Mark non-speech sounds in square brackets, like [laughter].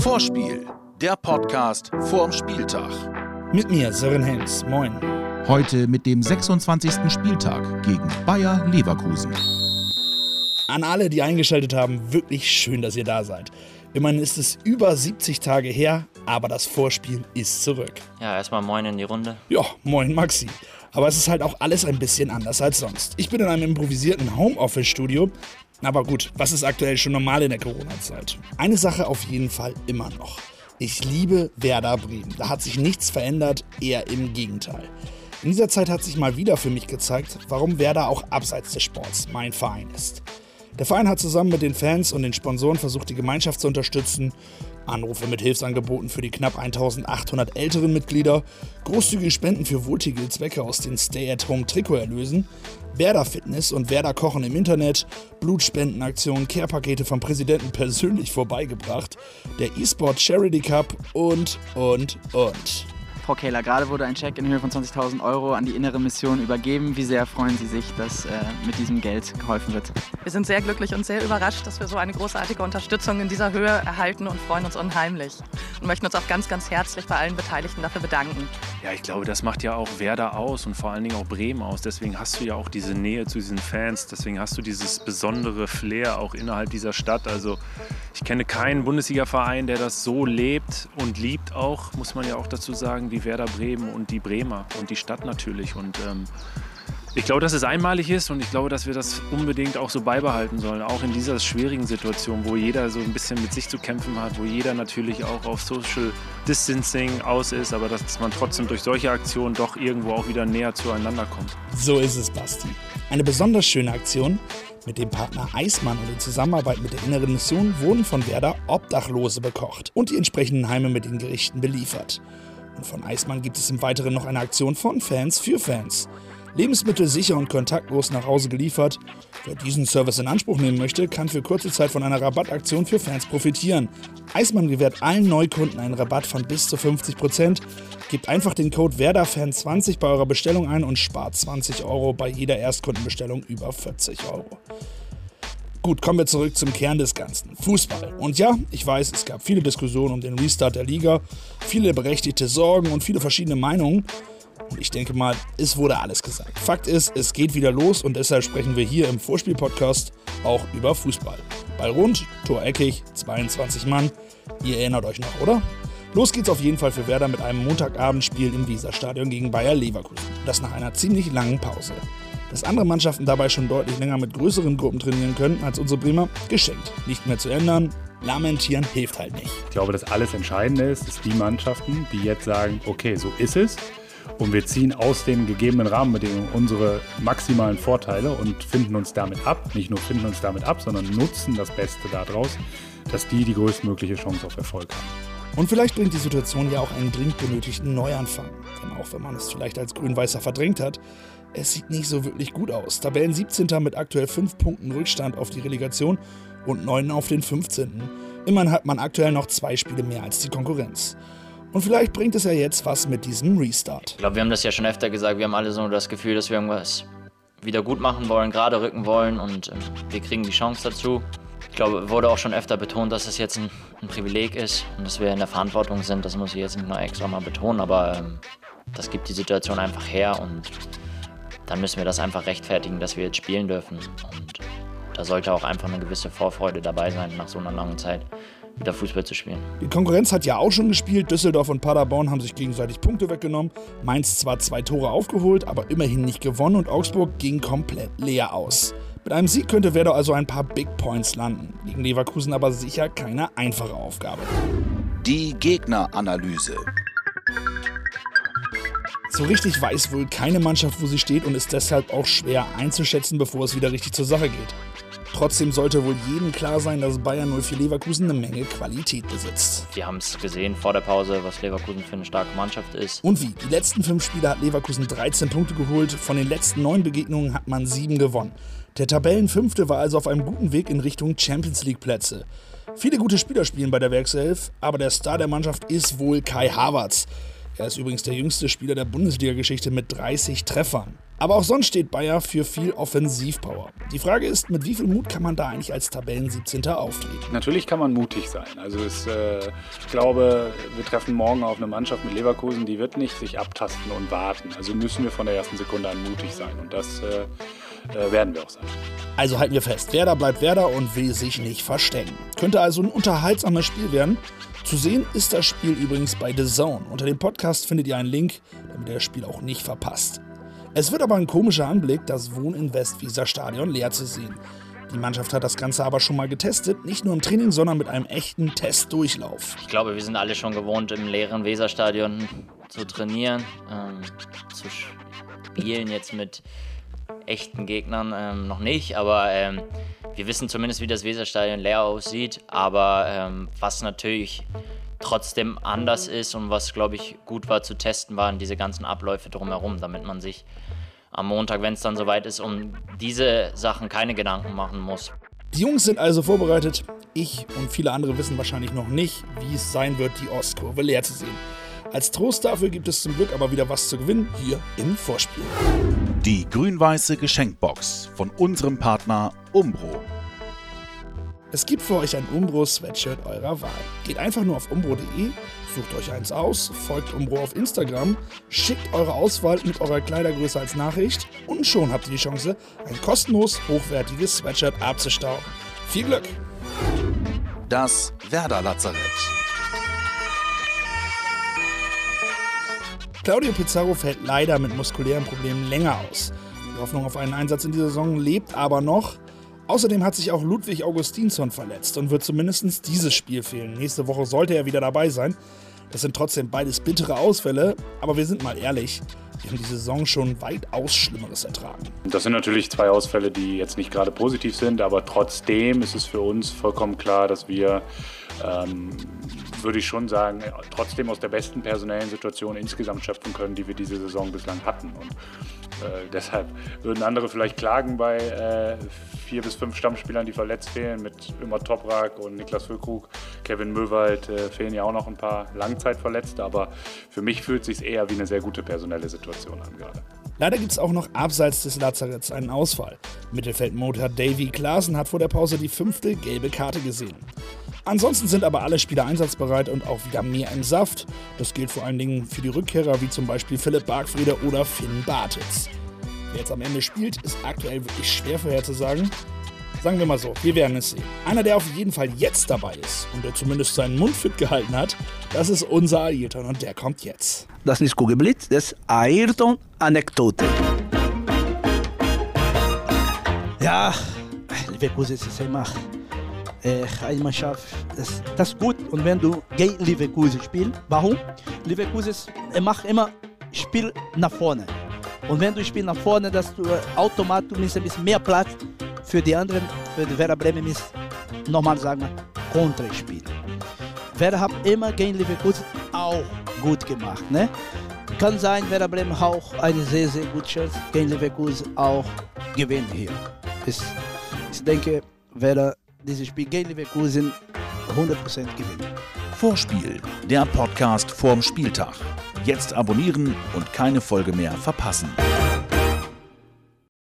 Vorspiel, der Podcast vorm Spieltag. Mit mir, Sören Helms. Moin. Heute mit dem 26. Spieltag gegen Bayer Leverkusen. An alle, die eingeschaltet haben, wirklich schön, dass ihr da seid. Immerhin ist es über 70 Tage her, aber das Vorspiel ist zurück. Ja, erstmal moin in die Runde. Ja, moin Maxi. Aber es ist halt auch alles ein bisschen anders als sonst. Ich bin in einem improvisierten Homeoffice-Studio. Aber gut, was ist aktuell schon normal in der Corona-Zeit? Eine Sache auf jeden Fall immer noch. Ich liebe Werder Bremen. Da hat sich nichts verändert, eher im Gegenteil. In dieser Zeit hat sich mal wieder für mich gezeigt, warum Werder auch abseits des Sports mein Verein ist. Der Verein hat zusammen mit den Fans und den Sponsoren versucht, die Gemeinschaft zu unterstützen. Anrufe mit Hilfsangeboten für die knapp 1800 älteren Mitglieder, großzügige Spenden für wohltätige Zwecke aus den Stay-at-Home-Trikoterlösen, Werder Fitness und Werder Kochen im Internet, Blutspendenaktionen, Care-Pakete vom Präsidenten persönlich vorbeigebracht, der E-Sport Charity Cup und, und, und. Frau Kehler, gerade wurde ein Check in Höhe von 20.000 Euro an die innere Mission übergeben. Wie sehr freuen Sie sich, dass äh, mit diesem Geld geholfen wird? Wir sind sehr glücklich und sehr überrascht, dass wir so eine großartige Unterstützung in dieser Höhe erhalten und freuen uns unheimlich. Und möchten uns auch ganz, ganz herzlich bei allen Beteiligten dafür bedanken. Ja, ich glaube, das macht ja auch Werder aus und vor allen Dingen auch Bremen aus. Deswegen hast du ja auch diese Nähe zu diesen Fans. Deswegen hast du dieses besondere Flair auch innerhalb dieser Stadt. Also ich kenne keinen Bundesliga-Verein, der das so lebt und liebt auch, muss man ja auch dazu sagen, wie Werder Bremen und die Bremer und die Stadt natürlich. Und ähm, ich glaube, dass es einmalig ist und ich glaube, dass wir das unbedingt auch so beibehalten sollen, auch in dieser schwierigen Situation, wo jeder so ein bisschen mit sich zu kämpfen hat, wo jeder natürlich auch auf Social Distancing aus ist, aber dass man trotzdem durch solche Aktionen doch irgendwo auch wieder näher zueinander kommt. So ist es, Basti. Eine besonders schöne Aktion. Mit dem Partner Eismann und in Zusammenarbeit mit der Inneren Mission wurden von Werder Obdachlose bekocht und die entsprechenden Heime mit den Gerichten beliefert. Und von Eismann gibt es im Weiteren noch eine Aktion von Fans für Fans. Lebensmittel sicher und kontaktlos nach Hause geliefert. Wer diesen Service in Anspruch nehmen möchte, kann für kurze Zeit von einer Rabattaktion für Fans profitieren. Eismann gewährt allen Neukunden einen Rabatt von bis zu 50%. Gebt einfach den Code WERDAFAN20 bei eurer Bestellung ein und spart 20 Euro bei jeder Erstkundenbestellung über 40 Euro. Gut, kommen wir zurück zum Kern des Ganzen. Fußball. Und ja, ich weiß, es gab viele Diskussionen um den Restart der Liga, viele berechtigte Sorgen und viele verschiedene Meinungen. Und ich denke mal, es wurde alles gesagt. Fakt ist, es geht wieder los und deshalb sprechen wir hier im Vorspiel-Podcast auch über Fußball. Ball rund, Tor eckig, 22 Mann. Ihr erinnert euch noch, oder? Los geht's auf jeden Fall für Werder mit einem Montagabendspiel im Weserstadion gegen Bayer Leverkusen. Das nach einer ziemlich langen Pause. Dass andere Mannschaften dabei schon deutlich länger mit größeren Gruppen trainieren können als unsere Bremer, geschenkt. Nicht mehr zu ändern, lamentieren hilft halt nicht. Ich glaube, das alles Entscheidende ist, ist die Mannschaften, die jetzt sagen, okay, so ist es. Und wir ziehen aus den gegebenen Rahmenbedingungen unsere maximalen Vorteile und finden uns damit ab. Nicht nur finden uns damit ab, sondern nutzen das Beste daraus, dass die die größtmögliche Chance auf Erfolg haben. Und vielleicht bringt die Situation ja auch einen dringend benötigten Neuanfang. Denn auch wenn man es vielleicht als Grün-Weißer verdrängt hat, es sieht nicht so wirklich gut aus. Tabellen 17. mit aktuell 5 Punkten Rückstand auf die Relegation und 9 auf den 15. Immerhin hat man aktuell noch zwei Spiele mehr als die Konkurrenz. Und vielleicht bringt es ja jetzt was mit diesem Restart. Ich glaube, wir haben das ja schon öfter gesagt. Wir haben alle so das Gefühl, dass wir irgendwas wieder gut machen wollen, gerade rücken wollen und ähm, wir kriegen die Chance dazu. Ich glaube, wurde auch schon öfter betont, dass es jetzt ein, ein, Privileg ist und dass wir in der Verantwortung sind. Das muss ich jetzt nicht noch extra mal betonen, aber ähm, das gibt die Situation einfach her und dann müssen wir das einfach rechtfertigen, dass wir jetzt spielen dürfen. Und da sollte auch einfach eine gewisse Vorfreude dabei sein, nach so einer langen Zeit wieder Fußball zu spielen. Die Konkurrenz hat ja auch schon gespielt. Düsseldorf und Paderborn haben sich gegenseitig Punkte weggenommen. Mainz zwar zwei Tore aufgeholt, aber immerhin nicht gewonnen und Augsburg ging komplett leer aus. Mit einem Sieg könnte Werder also ein paar Big Points landen. Gegen Leverkusen aber sicher keine einfache Aufgabe. Die Gegneranalyse. So richtig weiß wohl keine Mannschaft, wo sie steht und ist deshalb auch schwer einzuschätzen, bevor es wieder richtig zur Sache geht. Trotzdem sollte wohl jedem klar sein, dass Bayern 04 Leverkusen eine Menge Qualität besitzt. Wir haben es gesehen vor der Pause, was Leverkusen für eine starke Mannschaft ist. Und wie? Die letzten fünf Spiele hat Leverkusen 13 Punkte geholt. Von den letzten neun Begegnungen hat man sieben gewonnen. Der Tabellenfünfte war also auf einem guten Weg in Richtung Champions League Plätze. Viele gute Spieler spielen bei der Werkself, aber der Star der Mannschaft ist wohl Kai Havertz. Er ist übrigens der jüngste Spieler der Bundesliga-Geschichte mit 30 Treffern. Aber auch sonst steht Bayer für viel Offensivpower. Die Frage ist, mit wie viel Mut kann man da eigentlich als Tabellen 17. auftreten? Natürlich kann man mutig sein. Also es, äh, ich glaube, wir treffen morgen auf eine Mannschaft mit Leverkusen, die wird nicht sich abtasten und warten. Also müssen wir von der ersten Sekunde an mutig sein. Und das äh, äh, werden wir auch sein. Also halten wir fest, Werder bleibt Werder und will sich nicht verstecken. Könnte also ein unterhaltsames Spiel werden. Zu sehen ist das Spiel übrigens bei The Zone. Unter dem Podcast findet ihr einen Link, damit ihr das Spiel auch nicht verpasst. Es wird aber ein komischer Anblick, das Wohninvest-Visa-Stadion leer zu sehen. Die Mannschaft hat das Ganze aber schon mal getestet, nicht nur im Training, sondern mit einem echten Testdurchlauf. Ich glaube, wir sind alle schon gewohnt, im leeren Weserstadion zu trainieren, ähm, zu spielen jetzt mit echten Gegnern ähm, noch nicht, aber ähm, wir wissen zumindest, wie das Weserstadion leer aussieht. Aber ähm, was natürlich trotzdem anders ist und was, glaube ich, gut war zu testen, waren diese ganzen Abläufe drumherum, damit man sich am Montag, wenn es dann soweit ist, um diese Sachen keine Gedanken machen muss. Die Jungs sind also vorbereitet. Ich und viele andere wissen wahrscheinlich noch nicht, wie es sein wird, die Ostkurve leer zu sehen. Als Trost dafür gibt es zum Glück aber wieder was zu gewinnen hier im Vorspiel. Die grün-weiße Geschenkbox von unserem Partner Umbro. Es gibt für euch ein Umbro-Sweatshirt eurer Wahl. Geht einfach nur auf umbro.de, sucht euch eins aus, folgt Umbro auf Instagram, schickt eure Auswahl mit eurer Kleidergröße als Nachricht und schon habt ihr die Chance, ein kostenlos hochwertiges Sweatshirt abzustauben. Viel Glück! Das Werder Claudio Pizarro fällt leider mit muskulären Problemen länger aus. Die Hoffnung auf einen Einsatz in dieser Saison lebt aber noch. Außerdem hat sich auch Ludwig Augustinsson verletzt und wird zumindest dieses Spiel fehlen. Nächste Woche sollte er wieder dabei sein. Das sind trotzdem beides bittere Ausfälle, aber wir sind mal ehrlich, wir haben die Saison schon weitaus Schlimmeres ertragen. Das sind natürlich zwei Ausfälle, die jetzt nicht gerade positiv sind, aber trotzdem ist es für uns vollkommen klar, dass wir ähm, würde ich schon sagen, trotzdem aus der besten personellen Situation insgesamt schöpfen können, die wir diese Saison bislang hatten. Und äh, [laughs] deshalb würden andere vielleicht klagen bei äh, vier bis fünf Stammspielern, die verletzt fehlen, mit Immer Toprak und Niklas Füllkrug, Kevin Möwald äh, fehlen ja auch noch ein paar Langzeitverletzte, aber für mich fühlt es sich eher wie eine sehr gute personelle Situation an gerade. Leider gibt es auch noch abseits des Lazaretts einen Ausfall. Mittelfeldmotor Davy Klaasen hat vor der Pause die fünfte gelbe Karte gesehen. Ansonsten sind aber alle Spieler einsatzbereit und auch wieder mehr im Saft. Das gilt vor allen Dingen für die Rückkehrer wie zum Beispiel Philipp Bargfriede oder Finn Bartels. Wer jetzt am Ende spielt, ist aktuell wirklich schwer vorherzusagen. Sagen wir mal so, wir werden es sehen. Einer, der auf jeden Fall jetzt dabei ist und der zumindest seinen Mund fit gehalten hat, das ist unser Ayrton und der kommt jetzt. Das ist nicht Kugelblitz, das ist Ayrton-Anekdote. Ja, Leverkusen ist immer eine Mannschaft, das, das ist gut. Und wenn du gegen Leverkusen spielst, warum? Leverkusen macht immer Spiel nach vorne. Und wenn du spielst nach vorne, dass du automatisch ein bisschen mehr Platz für die anderen, für die Werder Bremen ist, normal sagen wir, Konterspiel. Werder hat immer gegen Leverkusen auch gut gemacht. Ne? Kann sein, Werder Bremen auch eine sehr, sehr gute Chance gegen Leverkusen auch gewinnen hier. Ich, ich denke, Werder dieses Spiel gegen Leverkusen 100% gewinnen. Vorspiel, der Podcast vorm Spieltag. Jetzt abonnieren und keine Folge mehr verpassen.